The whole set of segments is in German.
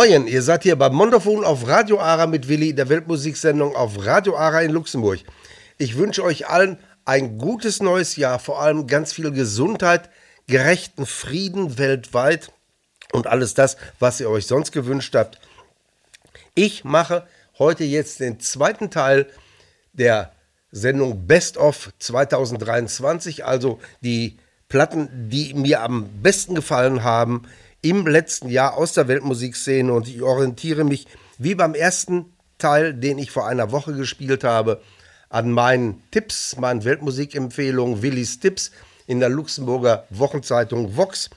Moin, ihr seid hier beim Mondofon auf Radio Ara mit Willi, der Weltmusiksendung auf Radio Ara in Luxemburg. Ich wünsche euch allen ein gutes neues Jahr, vor allem ganz viel Gesundheit, gerechten Frieden weltweit und alles das, was ihr euch sonst gewünscht habt. Ich mache heute jetzt den zweiten Teil der Sendung Best of 2023, also die Platten, die mir am besten gefallen haben im letzten Jahr aus der Weltmusikszene und ich orientiere mich wie beim ersten Teil, den ich vor einer Woche gespielt habe, an meinen Tipps, meinen Weltmusikempfehlungen, Willis Tipps in der Luxemburger Wochenzeitung Vox.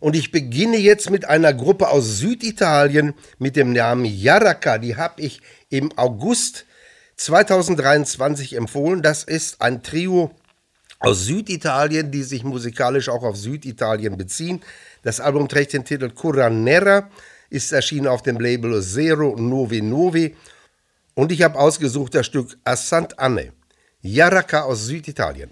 Und ich beginne jetzt mit einer Gruppe aus Süditalien mit dem Namen Yaraka. Die habe ich im August 2023 empfohlen. Das ist ein Trio aus Süditalien, die sich musikalisch auch auf Süditalien beziehen. Das Album trägt den Titel Curanera, ist erschienen auf dem Label Zero Novi Novi und ich habe ausgesucht das Stück Assant Anne, Yaraka aus Süditalien.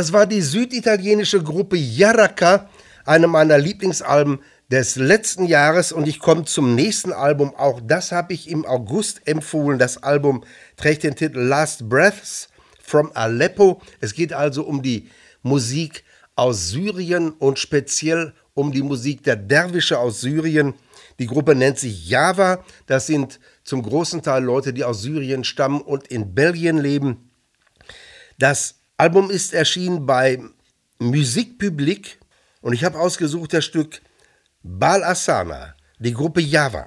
Das war die süditalienische Gruppe Yaraka, eine meiner Lieblingsalben des letzten Jahres und ich komme zum nächsten Album. Auch das habe ich im August empfohlen. Das Album trägt den Titel Last Breaths from Aleppo. Es geht also um die Musik aus Syrien und speziell um die Musik der Derwische aus Syrien. Die Gruppe nennt sich Java. Das sind zum großen Teil Leute, die aus Syrien stammen und in Belgien leben. Das Album ist erschienen bei Musique Publique und ich habe ausgesucht das Stück Bal Asana, die Gruppe Java.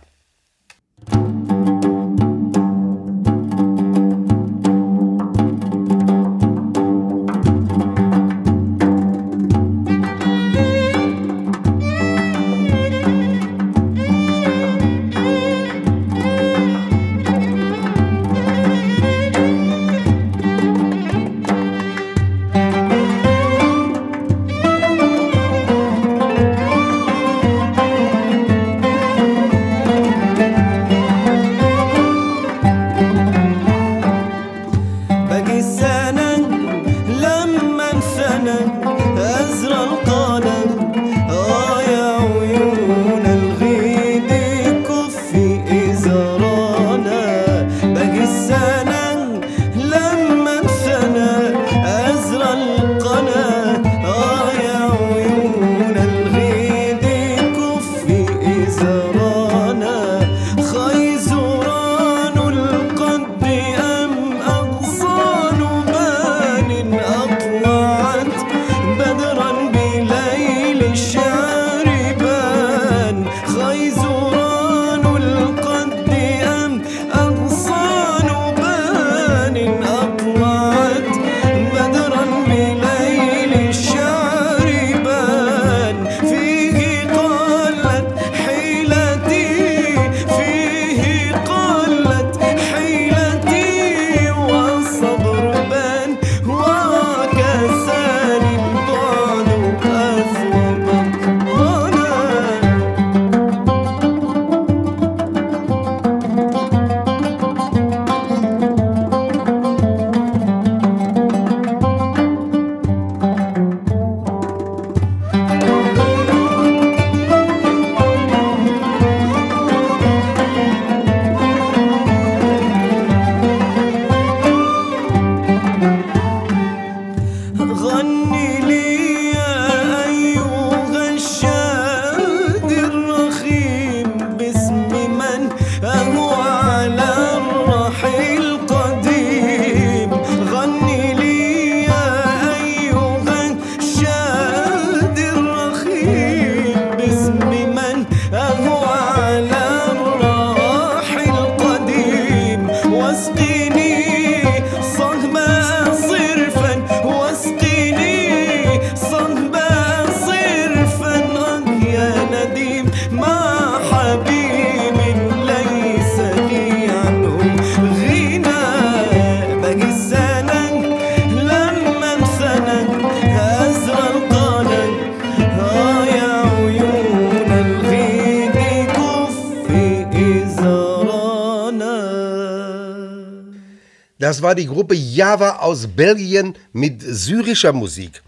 Das war die Gruppe Java aus Belgien mit syrischer Musik.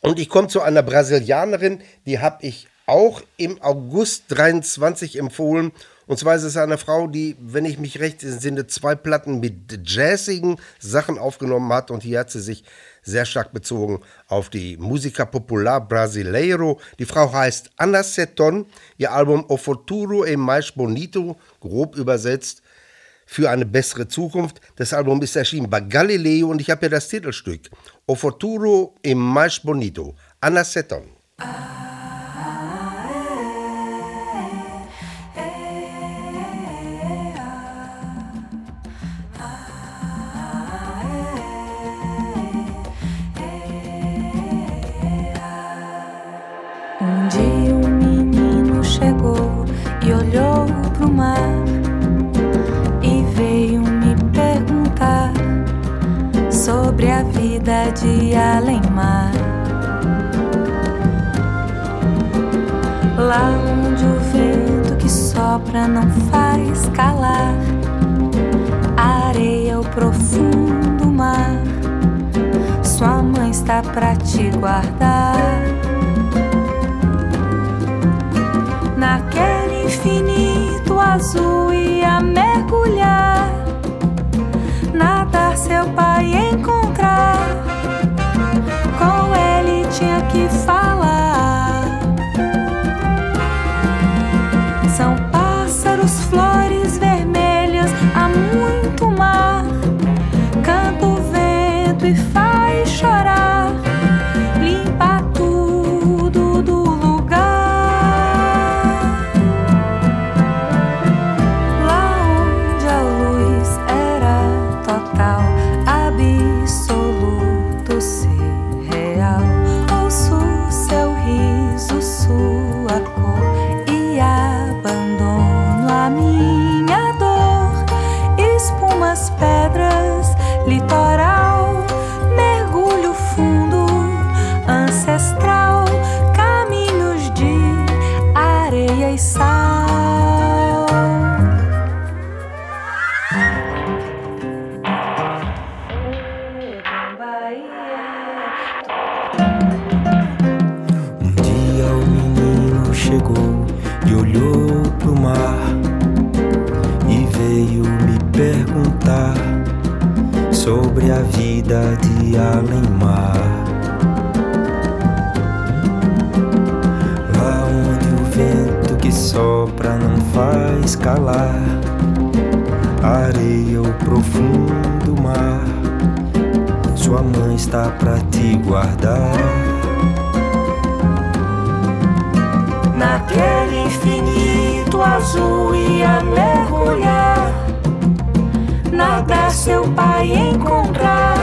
Und ich komme zu einer Brasilianerin, die habe ich auch im August 23 empfohlen. Und zwar ist es eine Frau, die, wenn ich mich recht entsinne, zwei Platten mit jazzigen Sachen aufgenommen hat. Und hier hat sie sich sehr stark bezogen auf die Musica Popular Brasileiro. Die Frau heißt Ana Seton. Ihr Album O Futuro e Mais Bonito, grob übersetzt, für eine bessere Zukunft. Das Album ist erschienen bei Galileo und ich habe hier das Titelstück O Futuro e Mais Bonito, Anna Seton. Um dia um menino chegou e olhou pro mar. Sobre a vida de além-mar. Lá onde o vento que sopra não faz calar, a areia, o profundo mar. Sua mãe está pra te guardar. Naquele infinito azul e a mergulhar nadar seu pai encontrar. Com ele tinha que falar. vida de além mar. Lá onde o vento que sopra não faz calar, areia o profundo mar. Sua mãe está pra te guardar. Naquele infinito azul ia mergulhar nadar seu pai encontrar.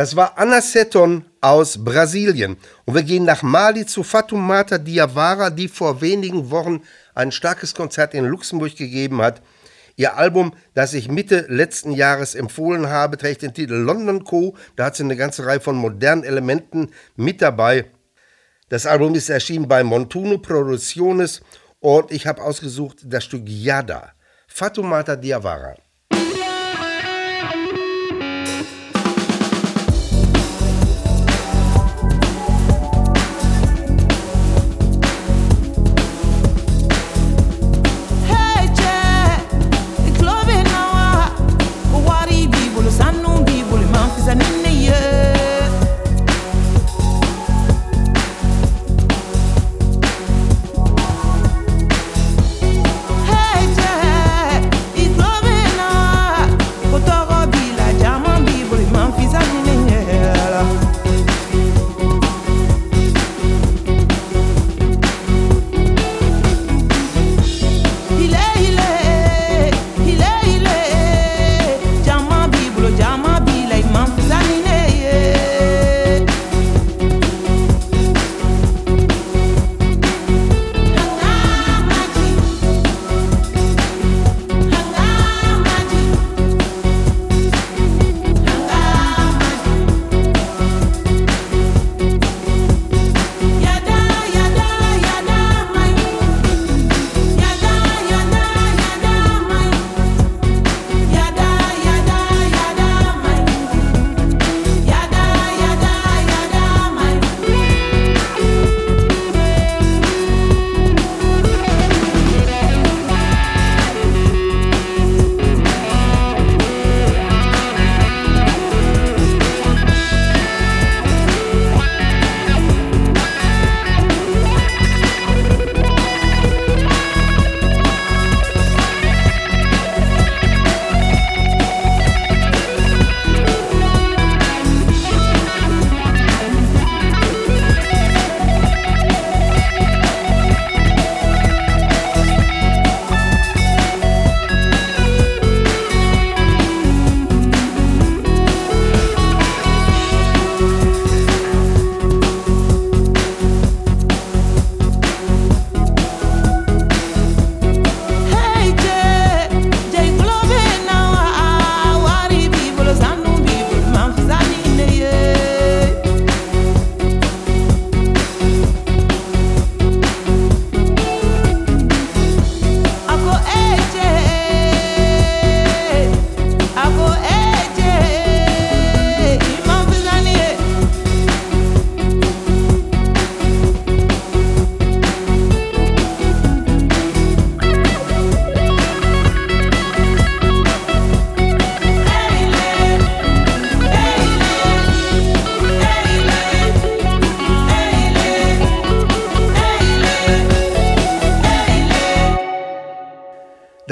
Das war Anna Seton aus Brasilien. Und wir gehen nach Mali zu Fatoumata Diawara, die vor wenigen Wochen ein starkes Konzert in Luxemburg gegeben hat. Ihr Album, das ich Mitte letzten Jahres empfohlen habe, trägt den Titel London Co. Da hat sie eine ganze Reihe von modernen Elementen mit dabei. Das Album ist erschienen bei Montuno Producciones und ich habe ausgesucht das Stück Yada. Fatoumata Diawara.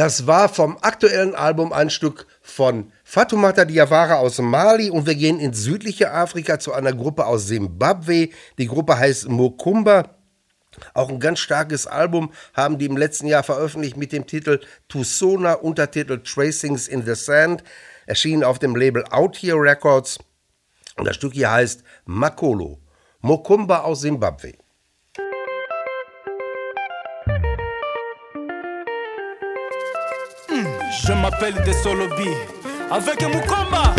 Das war vom aktuellen Album ein Stück von Fatoumata Diawara aus Mali und wir gehen ins südliche Afrika zu einer Gruppe aus Simbabwe. Die Gruppe heißt Mokumba. Auch ein ganz starkes Album haben die im letzten Jahr veröffentlicht mit dem Titel Tusona, Untertitel Tracings in the Sand, erschienen auf dem Label Out Here Records. Und das Stück hier heißt Makolo. Mokumba aus Simbabwe. Je m'appelle Desolobi avec Mukoma.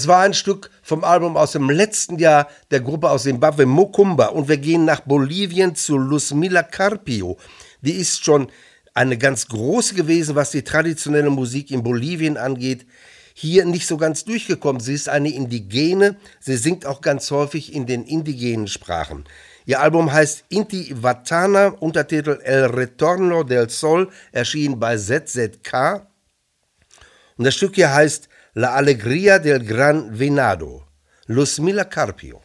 Das war ein Stück vom Album aus dem letzten Jahr der Gruppe aus Zimbabwe Mokumba und wir gehen nach Bolivien zu Luzmila Carpio. Die ist schon eine ganz große gewesen, was die traditionelle Musik in Bolivien angeht. Hier nicht so ganz durchgekommen. Sie ist eine Indigene. Sie singt auch ganz häufig in den indigenen Sprachen. Ihr Album heißt Inti Vatana, Untertitel El Retorno del Sol, erschien bei ZZK. Und das Stück hier heißt La Alegría del Gran Venado. Luzmila Carpio.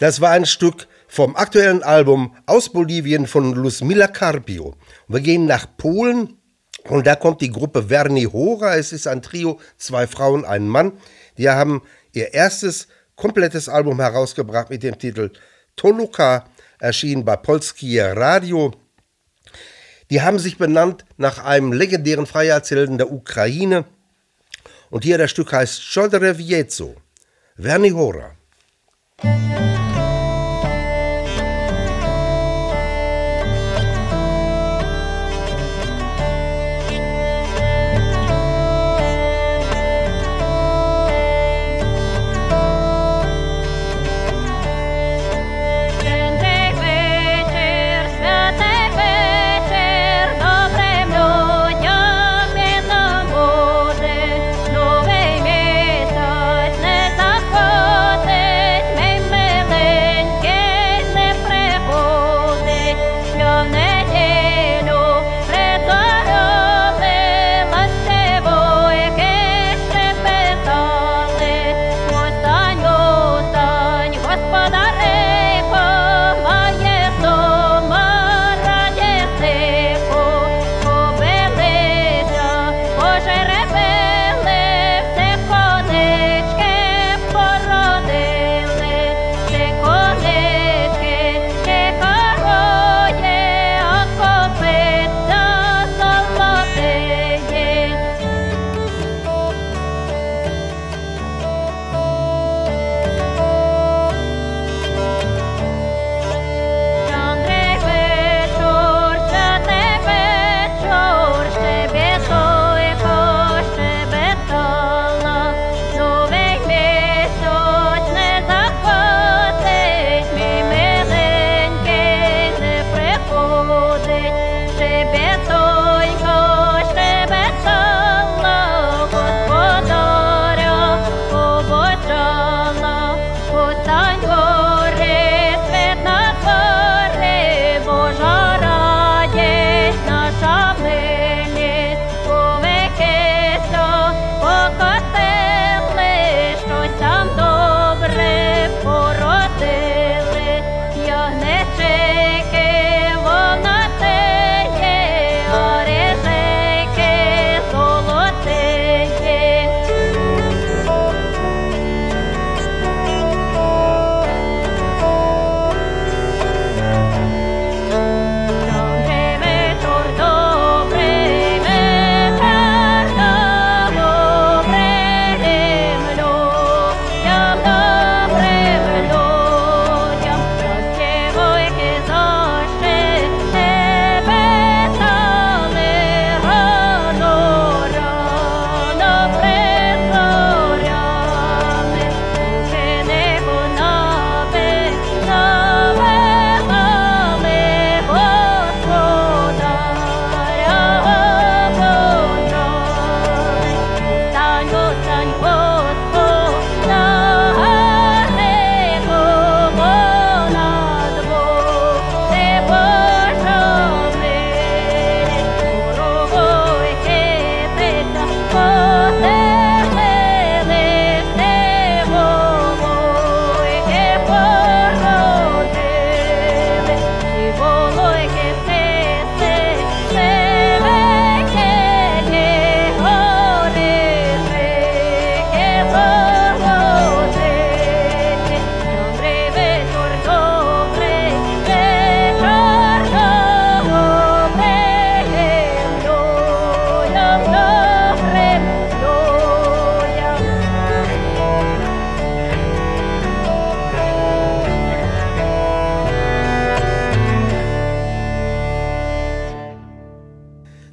Das war ein Stück vom aktuellen Album aus Bolivien von Luzmila Carpio. Wir gehen nach Polen und da kommt die Gruppe Verni Hora. Es ist ein Trio, zwei Frauen, ein Mann. Die haben ihr erstes komplettes Album herausgebracht mit dem Titel Toluka, erschienen bei Polskie Radio. Die haben sich benannt nach einem legendären Freiheitshelden der Ukraine. Und hier das Stück heißt Chodre Viezo, Verni Hora.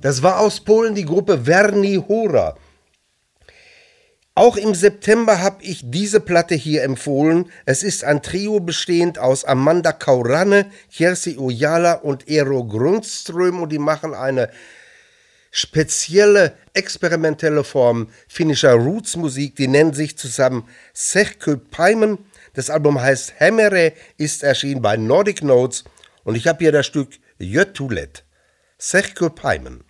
Das war aus Polen die Gruppe Verni Hora. Auch im September habe ich diese Platte hier empfohlen. Es ist ein Trio bestehend aus Amanda Kauranne, Kjersi Ojala und Eero Grundström und die machen eine spezielle experimentelle Form finnischer Roots-Musik. Die nennen sich zusammen Sechkö Paimen. Das Album heißt Hämmere, ist erschienen bei Nordic Notes und ich habe hier das Stück Jötulet. Sechkö Paimen.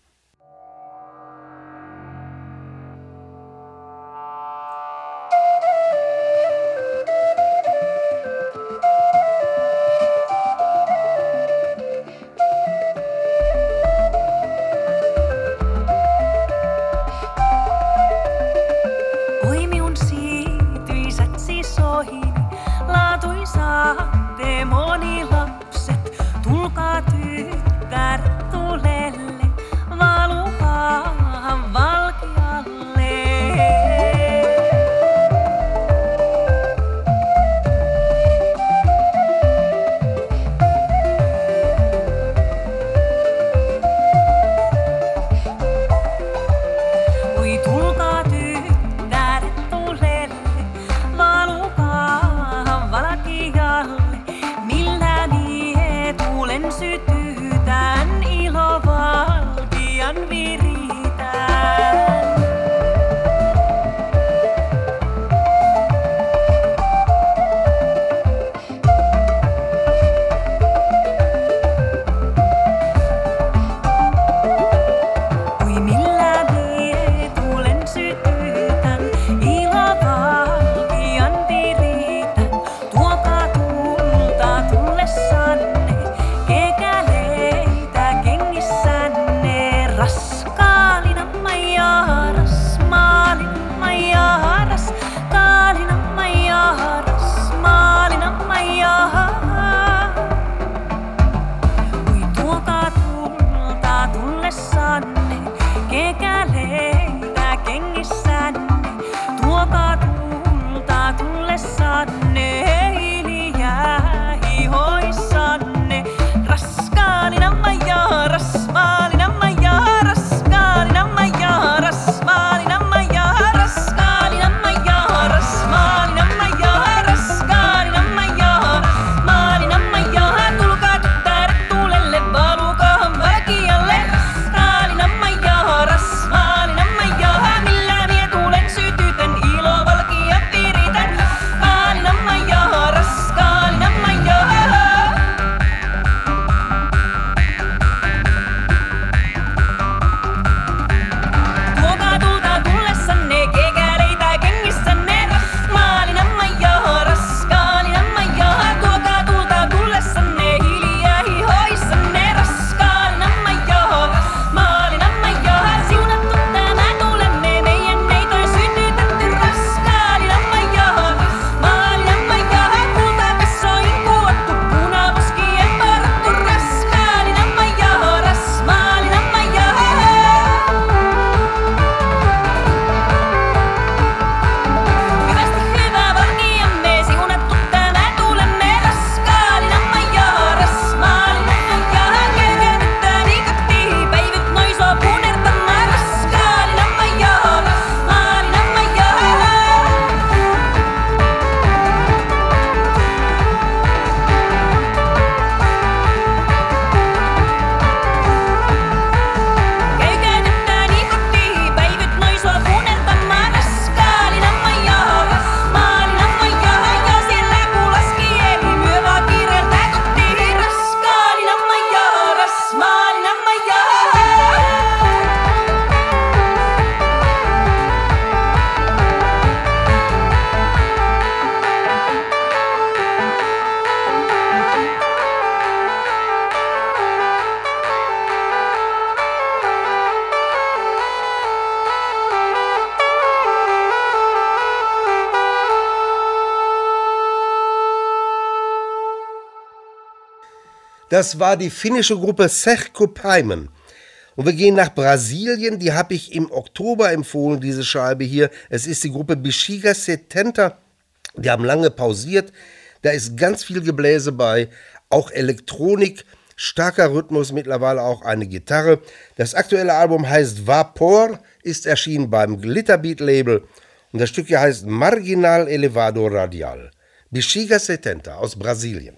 Das war die finnische Gruppe Serko Paimen. Und wir gehen nach Brasilien. Die habe ich im Oktober empfohlen, diese Scheibe hier. Es ist die Gruppe Bexiga Setenta. Die haben lange pausiert. Da ist ganz viel Gebläse bei, auch Elektronik. starker Rhythmus, mittlerweile auch eine Gitarre. Das aktuelle Album heißt Vapor, ist erschienen beim Glitterbeat Label und das Stück hier heißt Marginal Elevado Radial. Bexiga 70 aus Brasilien.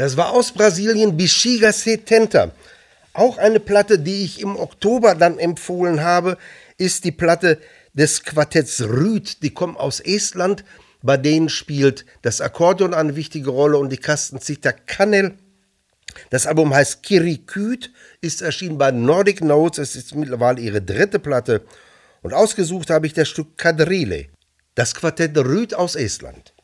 Das war aus Brasilien Bexiga Setenta. Auch eine Platte, die ich im Oktober dann empfohlen habe, ist die Platte des Quartetts Rüd. Die kommen aus Estland. Bei denen spielt das Akkordeon eine wichtige Rolle und die Kastenzither Kannel. Das Album heißt Kiriküt, ist erschienen bei Nordic Notes, es ist mittlerweile ihre dritte Platte und ausgesucht habe ich das Stück Kadrile, das Quartett Rüd aus Estland.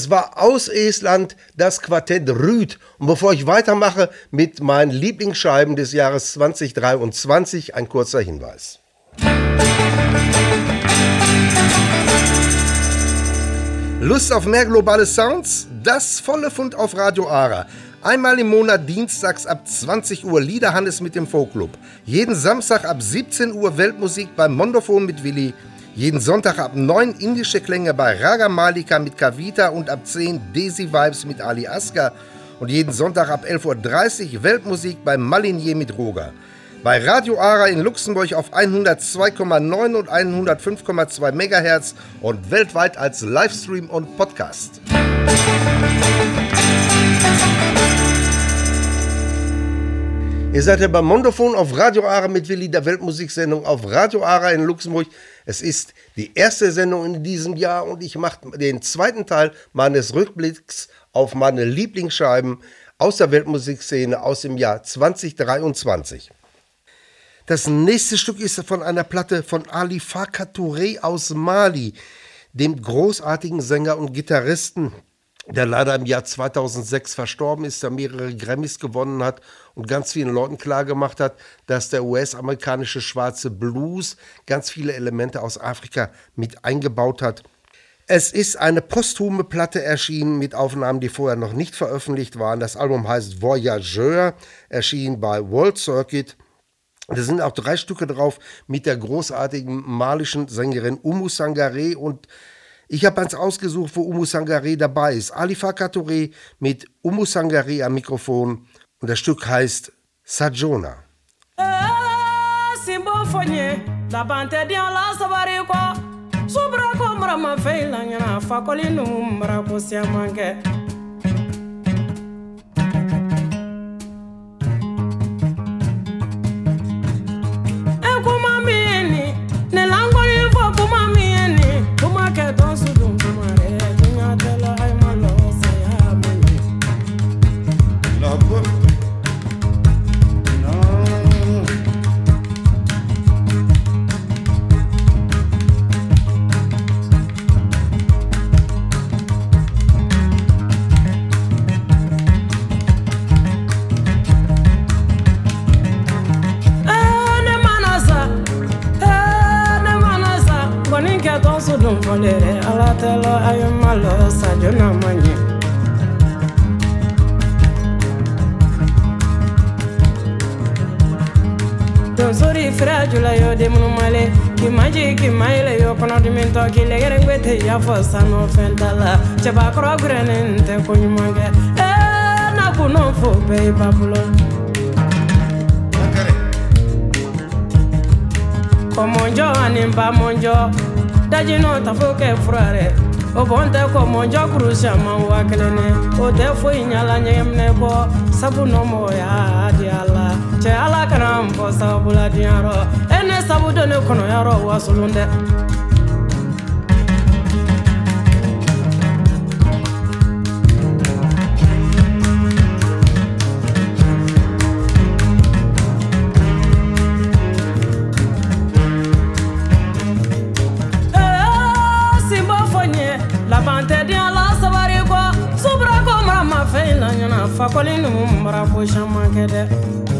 Das war aus Estland das Quartett Rüd. Und bevor ich weitermache mit meinen Lieblingsscheiben des Jahres 2023, ein kurzer Hinweis. Lust auf mehr globale Sounds? Das volle Fund auf Radio Ara. Einmal im Monat dienstags ab 20 Uhr Liederhannes mit dem Folkclub. Jeden Samstag ab 17 Uhr Weltmusik beim Mondophon mit Willi jeden Sonntag ab 9 indische Klänge bei Raga Malika mit Kavita und ab 10 Desi Vibes mit Ali Asker und jeden Sonntag ab 11.30 Uhr Weltmusik bei Malinier mit Roger. bei Radio Ara in Luxemburg auf 102,9 und 105,2 MHz und weltweit als Livestream und Podcast. Ihr seid ja beim Mondophon auf Radio Ara mit Willi, der Weltmusiksendung auf Radio Ara in Luxemburg. Es ist die erste Sendung in diesem Jahr und ich mache den zweiten Teil meines Rückblicks auf meine Lieblingsscheiben aus der Weltmusikszene aus dem Jahr 2023. Das nächste Stück ist von einer Platte von Ali Farka Touré aus Mali, dem großartigen Sänger und Gitarristen, der leider im Jahr 2006 verstorben ist, der mehrere Grammys gewonnen hat und ganz vielen Leuten klargemacht hat, dass der US-amerikanische schwarze Blues ganz viele Elemente aus Afrika mit eingebaut hat. Es ist eine posthume Platte erschienen mit Aufnahmen, die vorher noch nicht veröffentlicht waren. Das Album heißt Voyageur, erschien bei World Circuit. Da sind auch drei Stücke drauf mit der großartigen malischen Sängerin Umu Sangare und ich habe eins ausgesucht, wo Umu Sangare dabei ist. Alifa Touré mit Umu Sangare am Mikrofon und das Stück heißt Sajona. Kɛ folere ala telo ayomalo sajona manye. Donsori fira jula yo demunumale kimaji kimayile yo kɔnɔdimintɔ kilegɛrɛngwe te y'a fɔ sanu fɛn ta la cɛbakɔrɔ gɛrɛnen tɛ koɲuman kɛ ee na kunnɔ fo bɛɛ ye babulo kɔmɔnjɔ ani bamɔnjɔ daji n'o ta kɛ fura rɛ o bɔn tɛ ko mɔnjɔ kuru siaman wa kelen ne o tɛ foyi ɲala ɲɛminɛ bɔ sabu nɔ mɔgɔya di a la cɛ ala kana n fɔ sabula diɲɛyɔrɔ e ne sabu don ne kɔnɔyɔrɔ wasolon dɛ mara ko caman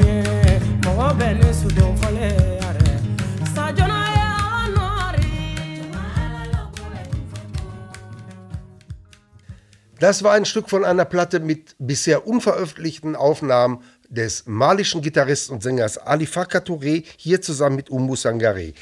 Das war ein Stück von einer Platte mit bisher unveröffentlichten Aufnahmen des malischen Gitarristen und Sängers Ali Farka Touré, hier zusammen mit Umbu Sangare.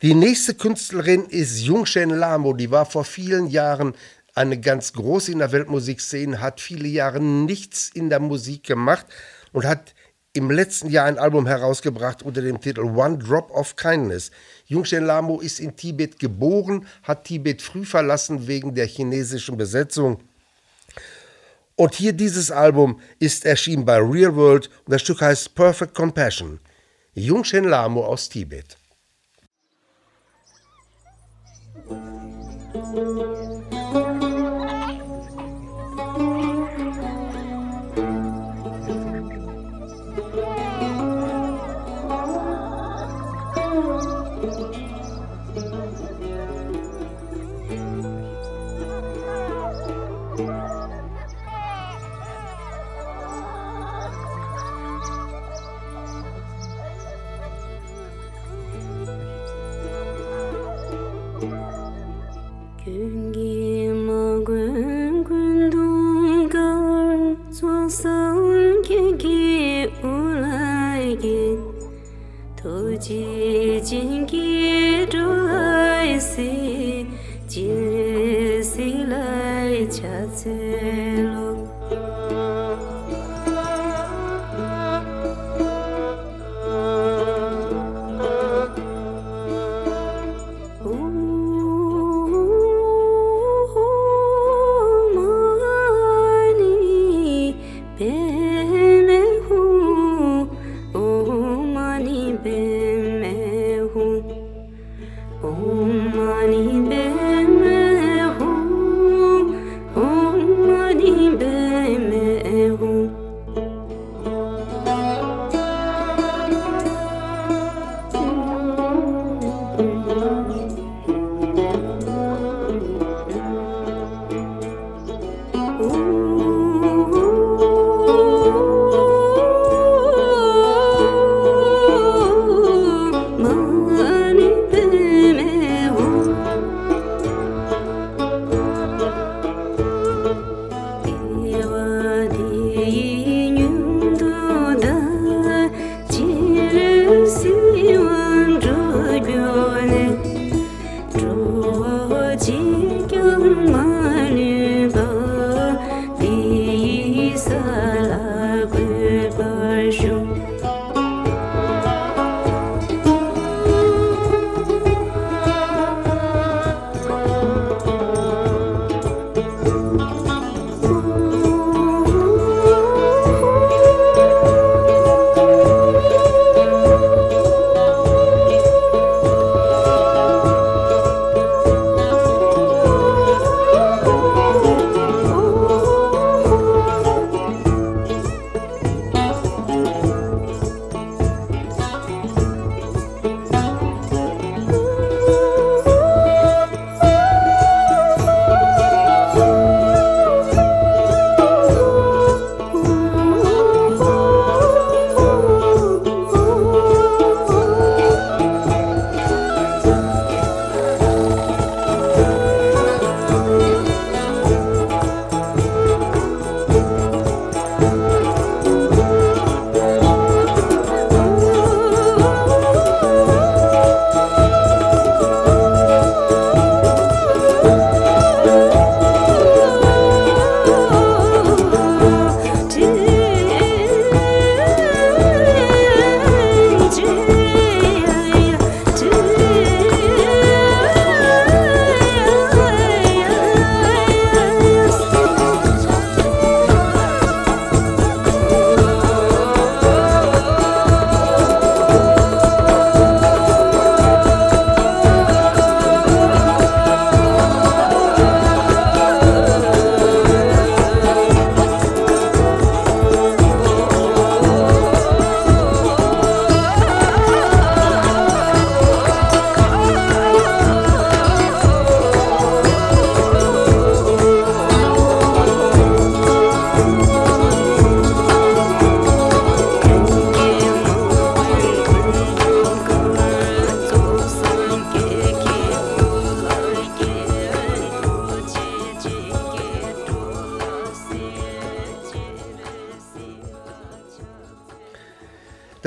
Die nächste Künstlerin ist Jungshen Lamo, die war vor vielen Jahren eine ganz große in der Weltmusikszene, hat viele Jahre nichts in der Musik gemacht und hat im letzten Jahr ein Album herausgebracht unter dem Titel One Drop of Kindness. Jungshen Lamo ist in Tibet geboren, hat Tibet früh verlassen wegen der chinesischen Besetzung. Und hier dieses Album ist erschienen bei Real World und das Stück heißt Perfect Compassion. Jungshen Lamo aus Tibet. Güngi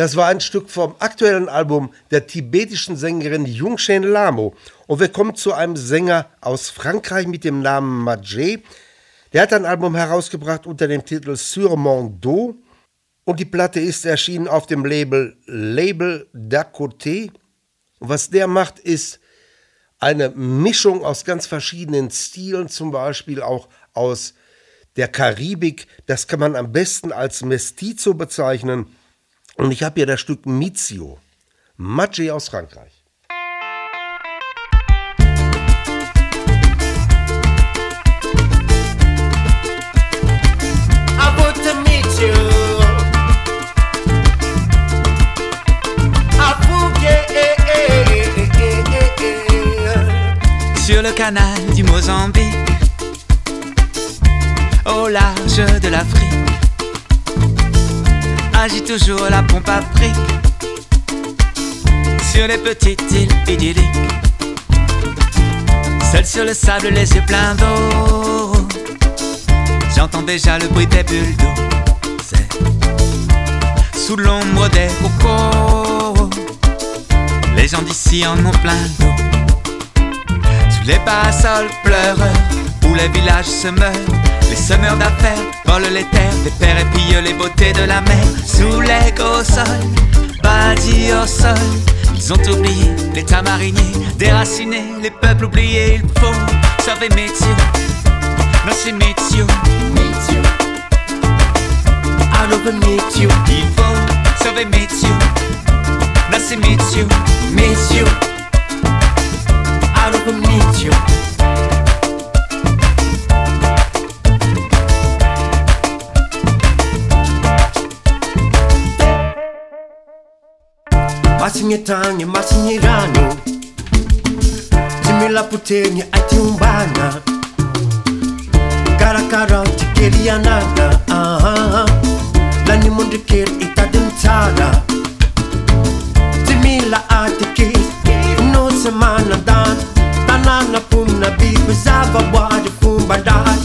Das war ein Stück vom aktuellen Album der tibetischen Sängerin Yungshen Lamo. Und wir kommen zu einem Sänger aus Frankreich mit dem Namen Majet. Der hat ein Album herausgebracht unter dem Titel Sur dos. Und die Platte ist erschienen auf dem Label Label d'à côté. Und was der macht, ist eine Mischung aus ganz verschiedenen Stilen, zum Beispiel auch aus der Karibik. Das kann man am besten als Mestizo bezeichnen. Und ich habe hier das Stück Mizio, Maggi aus Frankreich. Sur le canal du Mozambique, au large de l'Afrique agit toujours la pompe à fric sur les petites îles idylliques. Seul sur le sable, les yeux pleins d'eau, j'entends déjà le bruit des bulles d'eau. Sous l'ombre des cocos, les gens d'ici en ont plein d'eau. Sous les parasols pleureurs, où les villages se meurent les semeurs d'affaires volent les terres des pères et pillent les beautés de la mer. Sous les gros sols, bâtis au sol, ils ont oublié l'état marinier, déraciné les peuples oubliés. Il faut sauver Métio, non c'est. Out of Métio, il faut sauver Métio, non c'est Métio. Métio, out masinye tanye masinye rano timilaputenye atiumbana karakara tikelianana lanimondriker itadimtara timila atikis nosemanadan tananapumna bibizavabwadi kumbadan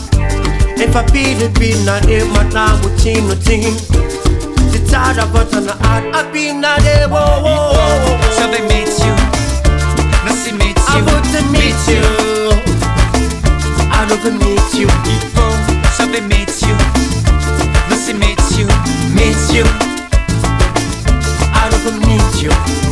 efapilipina emanamutinotino tired of what's on the art. I've been a day, whoa, whoa, whoa. So they meet you. Now she meets you. I want to meet you. I love to meet you. So they meet you. Now she meets you. Meets you. I love to meet you.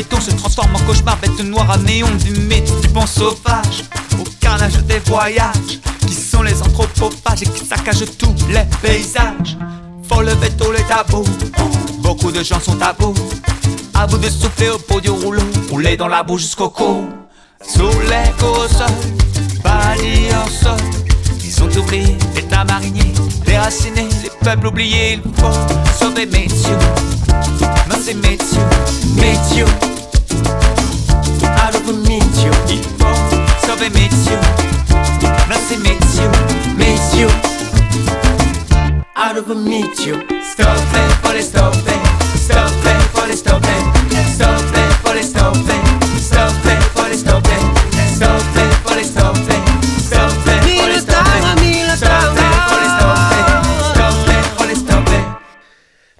Se transforme en cauchemar, bête noire à néon Du mythe, du bon sauvage. Au carnage des voyages Qui sont les anthropophages Et qui saccagent tous les paysages. Faut lever tous les tabous. Beaucoup de gens sont à À bout de souffler au bout du rouleau Rouler dans la boue jusqu'au cou. Sous les causes Bannis en sol sont ouvriers, états mariniers, déracinés, les peuples oubliés, il faut sauver messieurs. Non, c'est messieurs, messieurs. Alors vous messieurs, il faut sauver messieurs. Non, c'est messieurs, messieurs. Alors vous messieurs. Stop them, for the stop them, stop them, for the stop them, stop them, for the stop stop them, for the stop.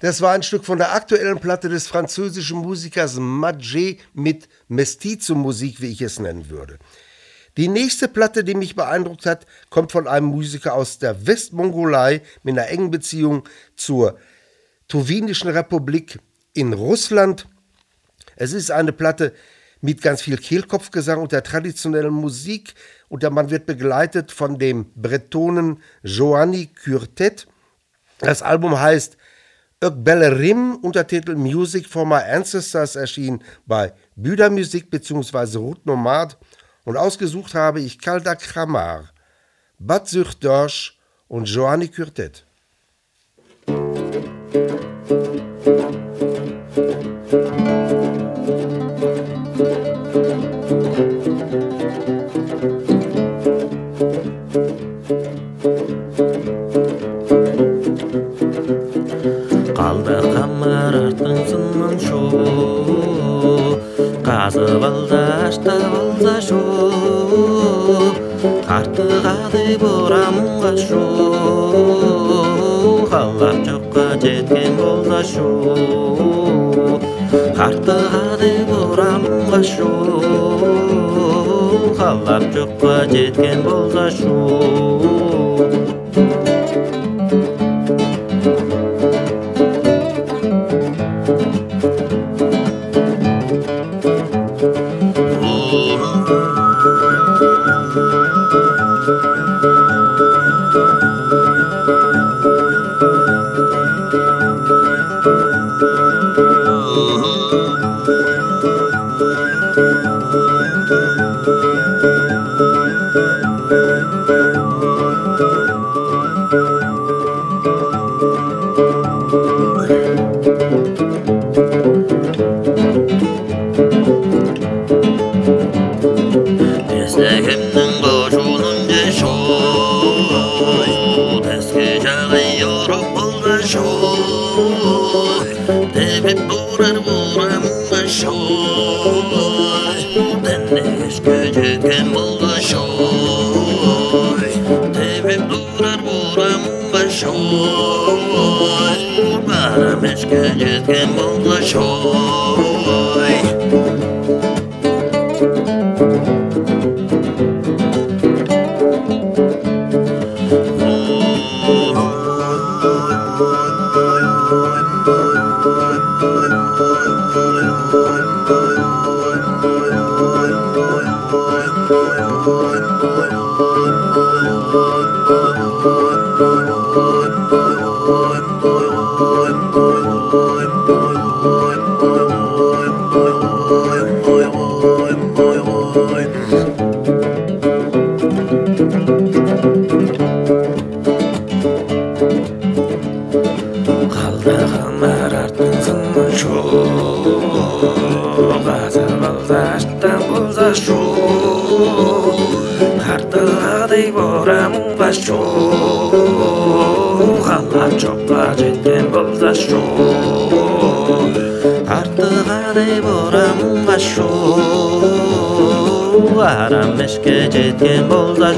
Das war ein Stück von der aktuellen Platte des französischen Musikers Maget mit Mestizo-Musik, wie ich es nennen würde. Die nächste Platte, die mich beeindruckt hat, kommt von einem Musiker aus der Westmongolei mit einer engen Beziehung zur Tuwinischen Republik in Russland. Es ist eine Platte mit ganz viel Kehlkopfgesang und der traditionellen Musik und der man wird begleitet von dem Bretonen Joanny Curtet. Das Album heißt Ökbelerim, Untertitel Music for My Ancestors, erschien bei Büder Musik bzw. Route Nomad und ausgesucht habe ich Kalda Kramar, Bad Süchtorsch und Joanny Kürtet. Қалды қамыраттың сынын шу қазып алды алды шу артығады борамынға шу қалап жоққа жеткен болса шу артығады борамынға шу қалап жоққа жеткен болса шу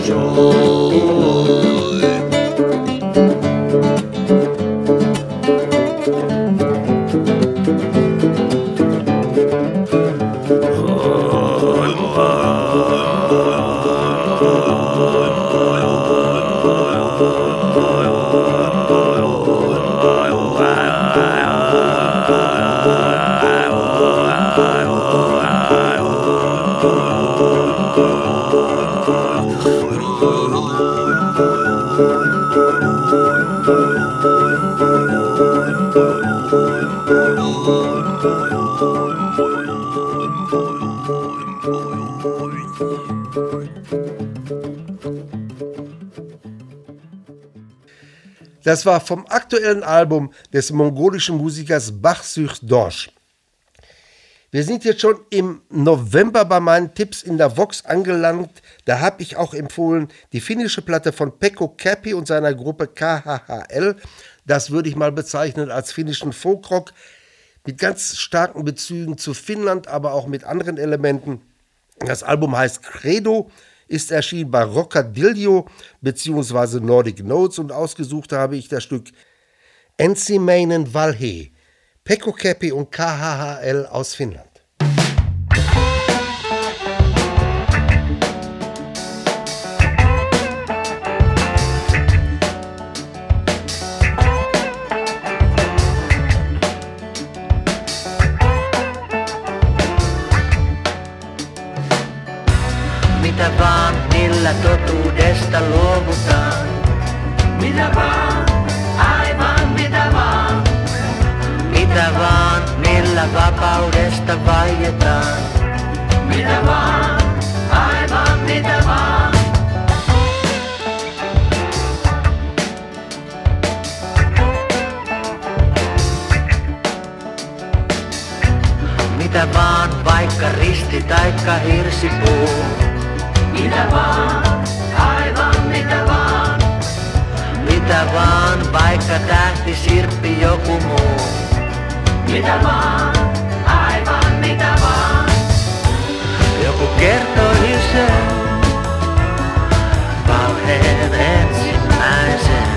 joy. Das war vom aktuellen Album des mongolischen Musikers Bachsych Dorsch. Wir sind jetzt schon im November bei meinen Tipps in der Vox angelangt. Da habe ich auch empfohlen die finnische Platte von Pekko Käppi und seiner Gruppe KHHL. Das würde ich mal bezeichnen als finnischen Folkrock mit ganz starken Bezügen zu Finnland, aber auch mit anderen Elementen. Das Album heißt Credo, ist erschienen bei Rockadillo bzw. Nordic Notes und ausgesucht habe ich das Stück Ensimäinen Valhe, Pekko Käppi und KHHL aus Finnland. tästä vaietaan. Mitä vaan, aivan mitä vaan. Mitä vaan, vaikka risti taikka hirsi puu. aivan mitä vaan. Mitä vaan, vaikka tähti, sirppi, joku muu. Mitä vaan. Kertoi sen valheen ensimmäisen.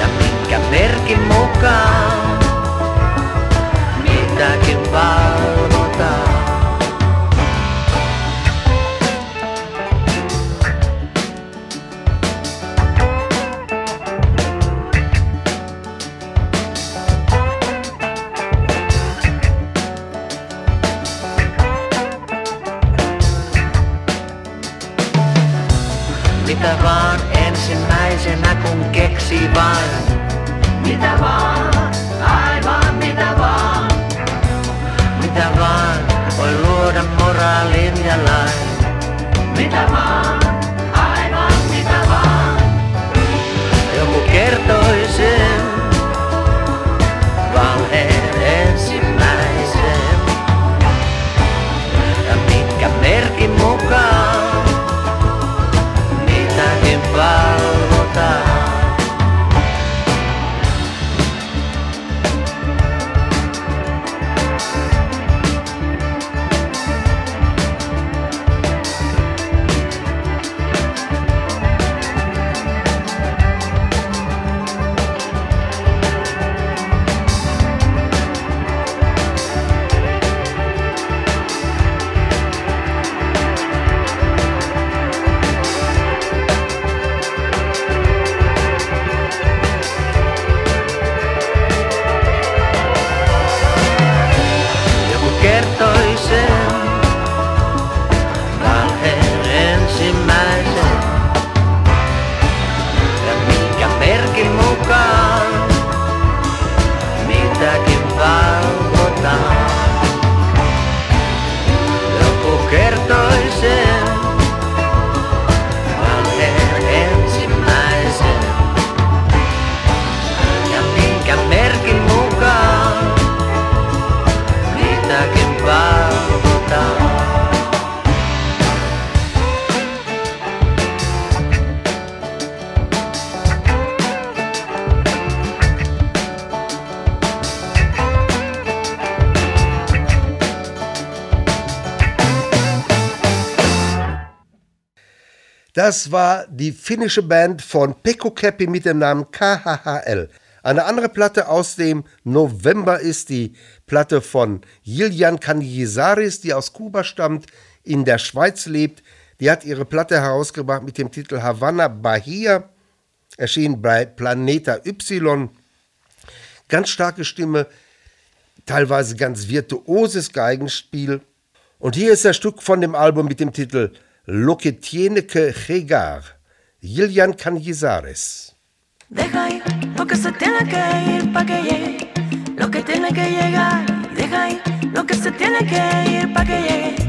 Ja minkä merkin mukaan mitäkin valvotaan. Ensimmäisenä kun keksi vain. Mitä vaan, Das war die finnische Band von Pekko Käppi mit dem Namen KHHL. Eine andere Platte aus dem November ist die Platte von Yildian Canizares, die aus Kuba stammt, in der Schweiz lebt. Die hat ihre Platte herausgebracht mit dem Titel Havana Bahia, erschien bei Planeta Y. Ganz starke Stimme, teilweise ganz virtuoses Geigenspiel. Und hier ist das Stück von dem Album mit dem Titel Lo que tiene que llegar, Canizares. Deja lo que se tiene que ir que.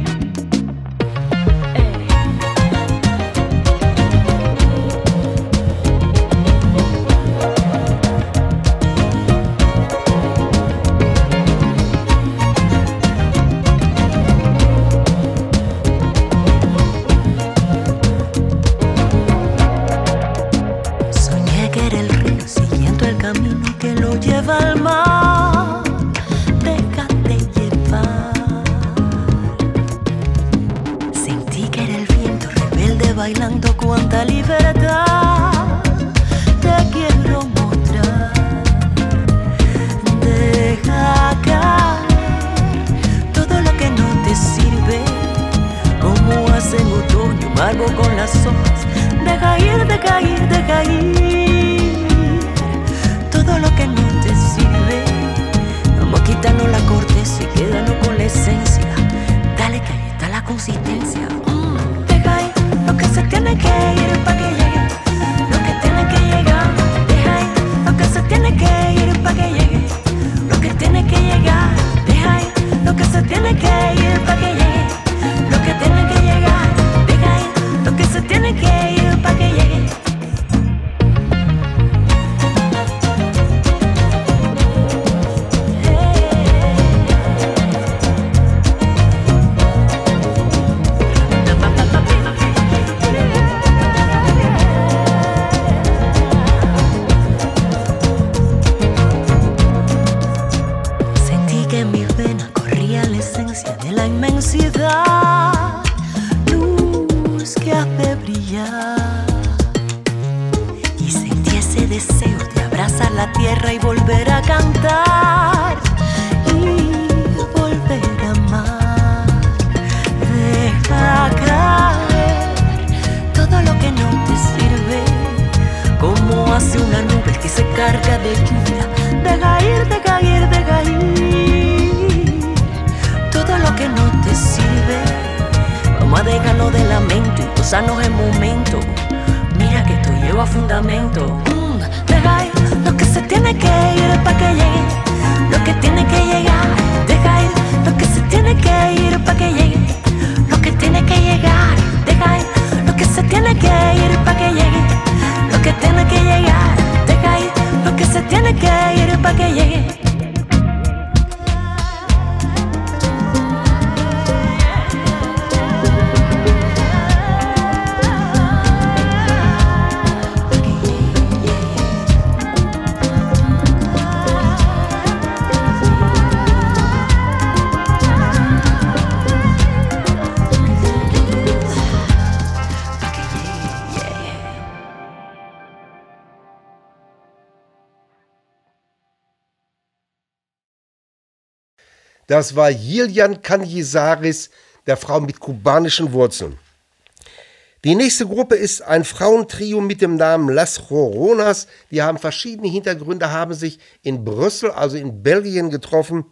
Das war Jiljan Kanyisaris, der Frau mit kubanischen Wurzeln. Die nächste Gruppe ist ein Frauentrio mit dem Namen Las Joronas. Die haben verschiedene Hintergründe, haben sich in Brüssel, also in Belgien getroffen,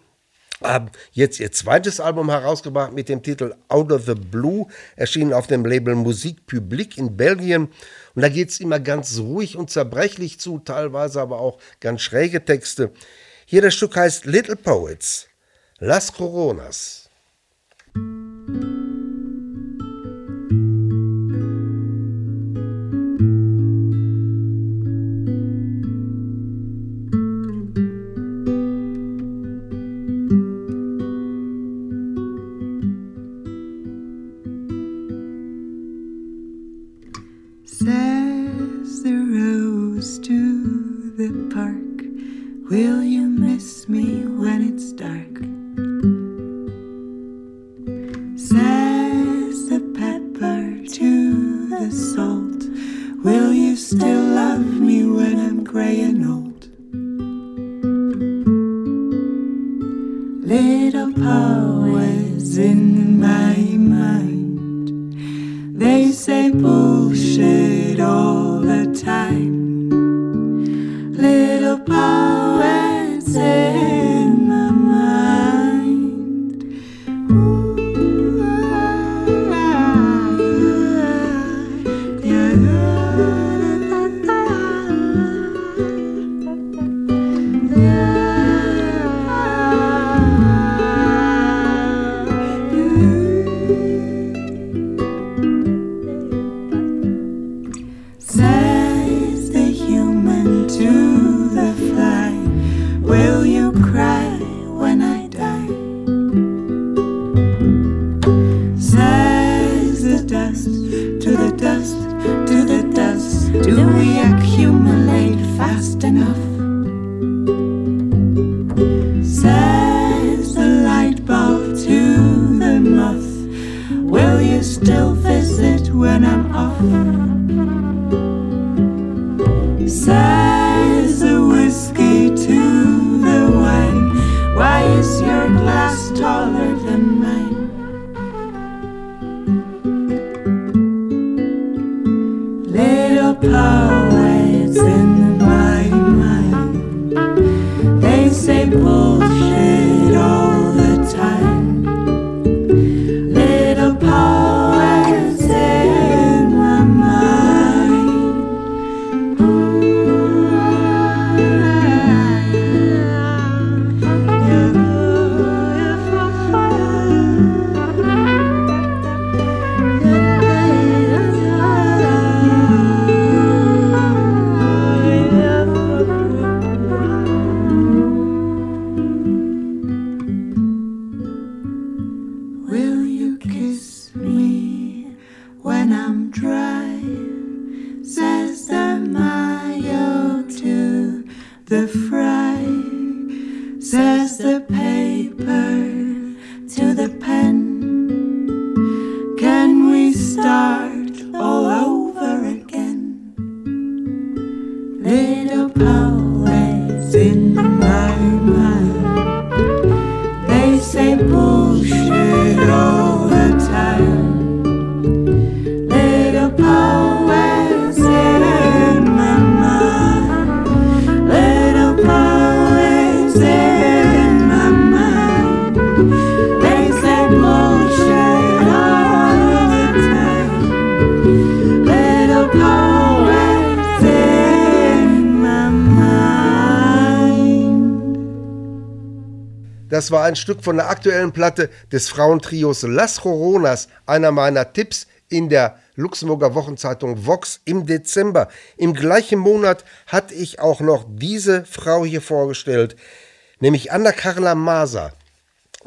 haben jetzt ihr zweites Album herausgebracht mit dem Titel Out of the Blue, erschienen auf dem Label Musik Publik in Belgien. Und da geht es immer ganz ruhig und zerbrechlich zu, teilweise aber auch ganz schräge Texte. Hier das Stück heißt Little Poets. Las Coronas. Das war ein Stück von der aktuellen Platte des Frauentrios Las Coronas, einer meiner Tipps in der Luxemburger Wochenzeitung Vox im Dezember. Im gleichen Monat hatte ich auch noch diese Frau hier vorgestellt, nämlich Anna Carla Maser.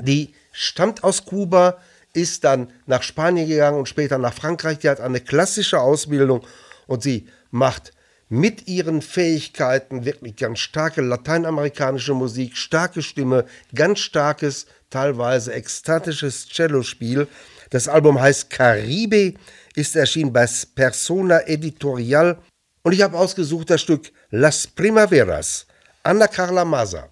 Die stammt aus Kuba, ist dann nach Spanien gegangen und später nach Frankreich. Die hat eine klassische Ausbildung und sie macht mit ihren Fähigkeiten wirklich ganz starke lateinamerikanische Musik, starke Stimme, ganz starkes, teilweise ekstatisches Cellospiel. Das Album heißt Caribe, ist erschienen bei Persona Editorial und ich habe ausgesucht das Stück Las Primaveras, Anna Carla Maza.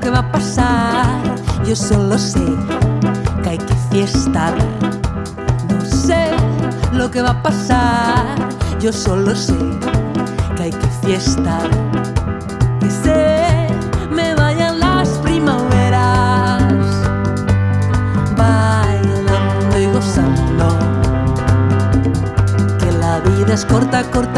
Lo que va a pasar, yo solo sé que hay que fiestar. No sé lo que va a pasar, yo solo sé que hay que fiestar. Que se me vayan las primaveras, bailando y gozando. Que la vida es corta, corta,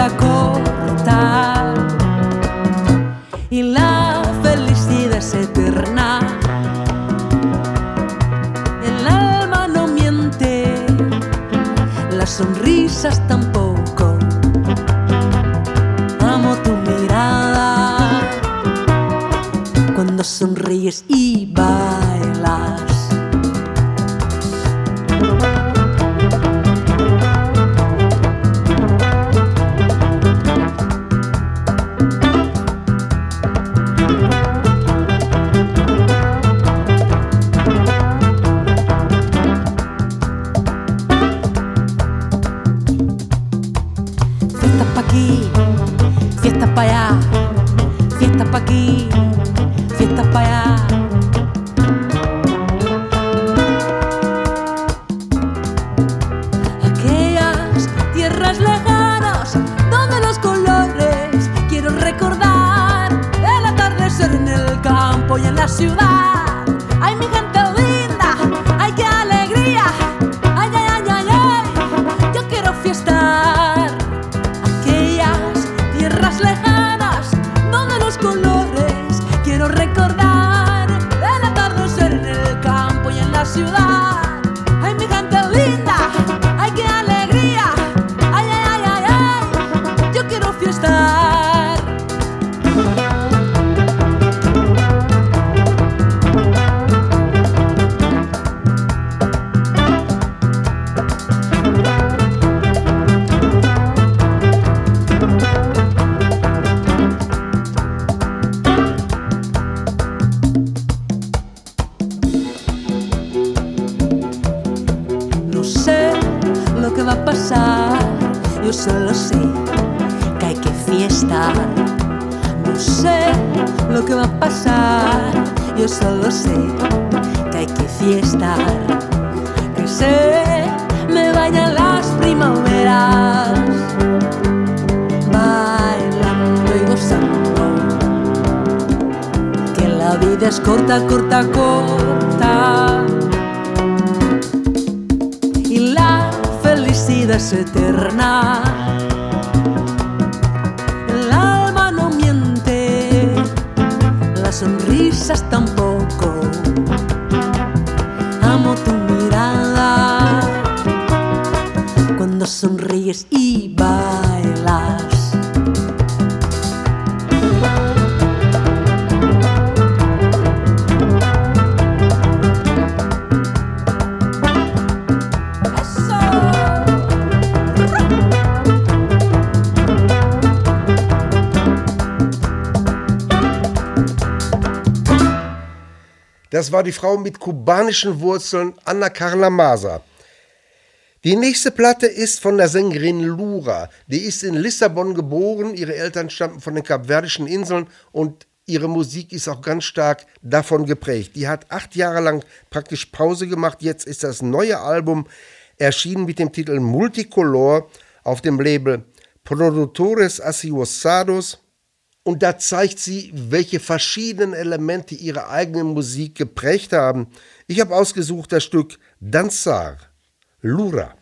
cuando sonríes y bailas. Das war die Frau mit kubanischen Wurzeln, Anna Carla Masa. Die nächste Platte ist von der Sängerin Lura. Die ist in Lissabon geboren. Ihre Eltern stammten von den Kapverdischen Inseln und ihre Musik ist auch ganz stark davon geprägt. Die hat acht Jahre lang praktisch Pause gemacht. Jetzt ist das neue Album erschienen mit dem Titel Multicolor auf dem Label Productores Asiosados. Und da zeigt sie, welche verschiedenen Elemente ihre eigene Musik geprägt haben. Ich habe ausgesucht das Stück Danzar, Lura.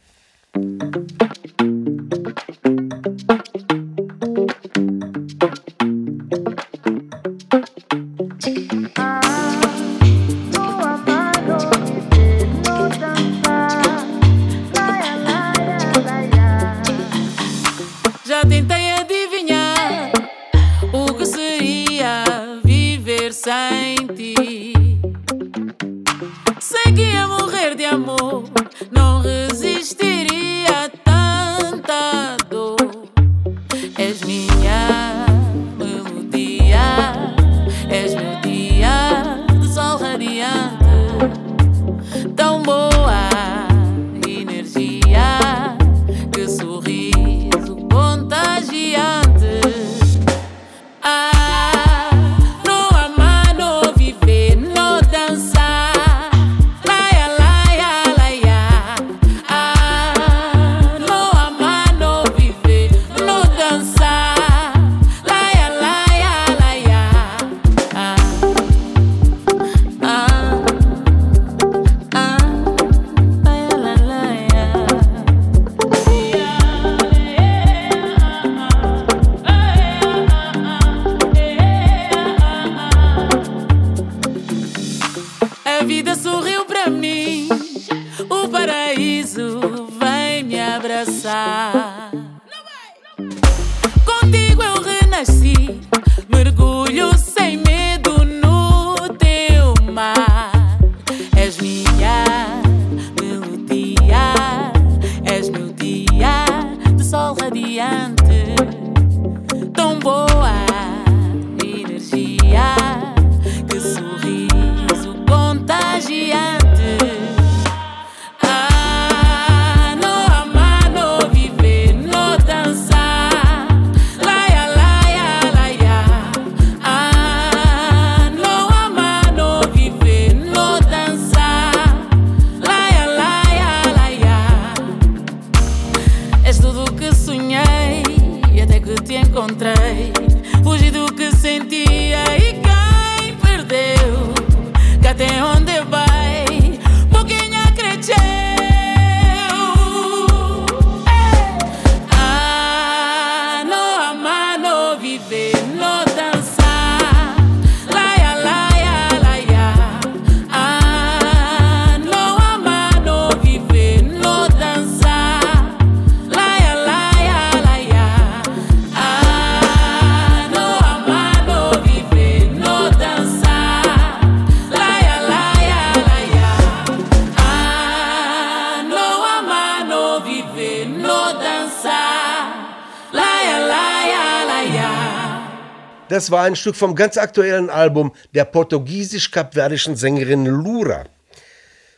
War ein Stück vom ganz aktuellen Album der portugiesisch-kapverdischen Sängerin Lura.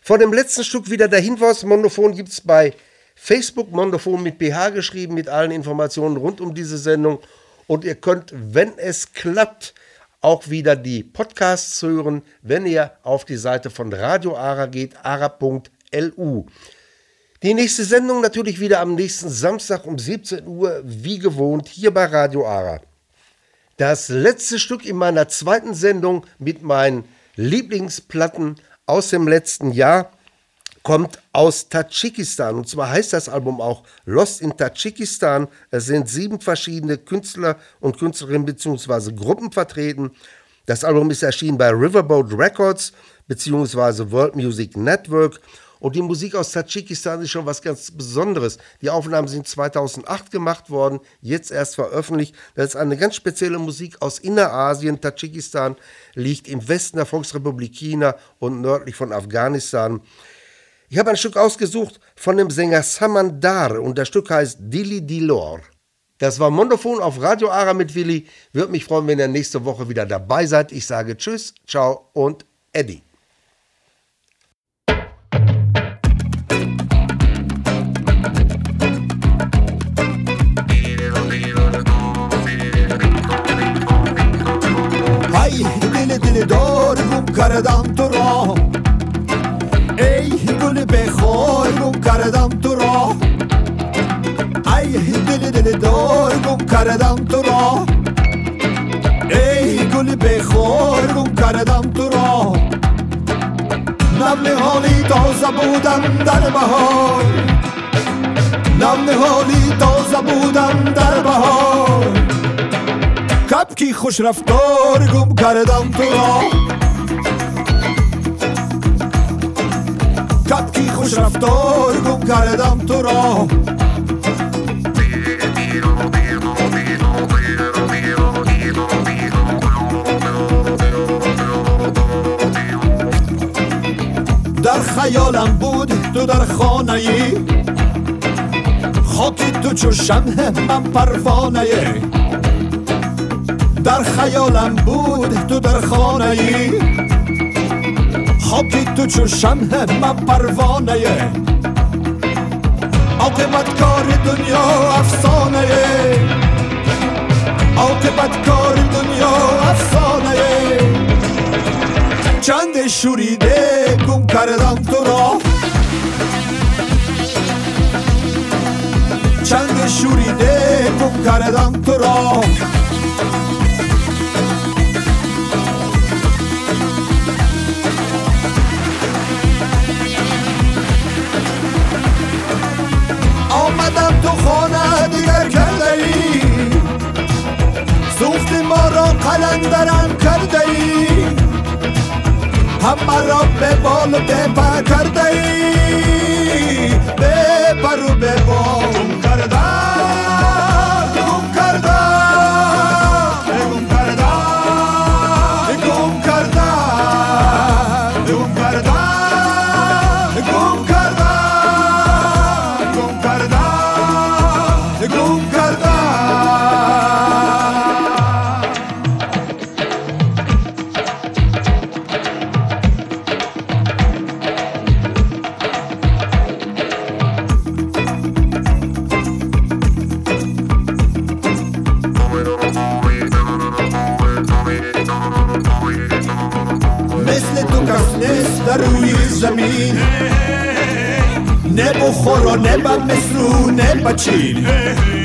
Vor dem letzten Stück wieder der Hinweis, Mondophon gibt es bei Facebook, Mondophon mit PH geschrieben, mit allen Informationen rund um diese Sendung. Und ihr könnt, wenn es klappt, auch wieder die Podcasts hören, wenn ihr auf die Seite von Radio Ara geht, ara.lu. Die nächste Sendung natürlich wieder am nächsten Samstag um 17 Uhr, wie gewohnt, hier bei Radio Ara. Das letzte Stück in meiner zweiten Sendung mit meinen Lieblingsplatten aus dem letzten Jahr kommt aus Tadschikistan. Und zwar heißt das Album auch Lost in Tadschikistan. Es sind sieben verschiedene Künstler und Künstlerinnen bzw. Gruppen vertreten. Das Album ist erschienen bei Riverboat Records bzw. World Music Network. Und die Musik aus Tadschikistan ist schon was ganz Besonderes. Die Aufnahmen sind 2008 gemacht worden, jetzt erst veröffentlicht. Das ist eine ganz spezielle Musik aus Innerasien. Tadschikistan liegt im Westen der Volksrepublik China und nördlich von Afghanistan. Ich habe ein Stück ausgesucht von dem Sänger Samandar und das Stück heißt Dili Dilor. Das war Mondophon auf Radio Ara mit Willi. Würde mich freuen, wenn ihr nächste Woche wieder dabei seid. Ich sage Tschüss, ciao und Eddie. کردم تو را. ای گل بخور گم کردم تو را. ای دل دل دار گم کردم تو را. ای گل بخور گم کردم تو را. نبل حالی تازه بودم در بهار. نبل حالی تازه بودم در بهار. کپکی خوش رفتار گم کردم تو را. خوش رفتار گم کردم تو را در خیالم بود تو در خانه ای خاکی تو چو شمه من پروانه در خیالم بود تو در خانه ای خاکی تو چو شمه من پروانه عاقبت کار دنیا افسانه عاقبت کار دنیا افسانه چند شوریده گم کردم تو را چند شوریده گم کردم تو را कलंदर कर दई। हम रब्बे बोल पे पा कर दई। बे पर बे बोल कर दा। Machine. Hey, hey.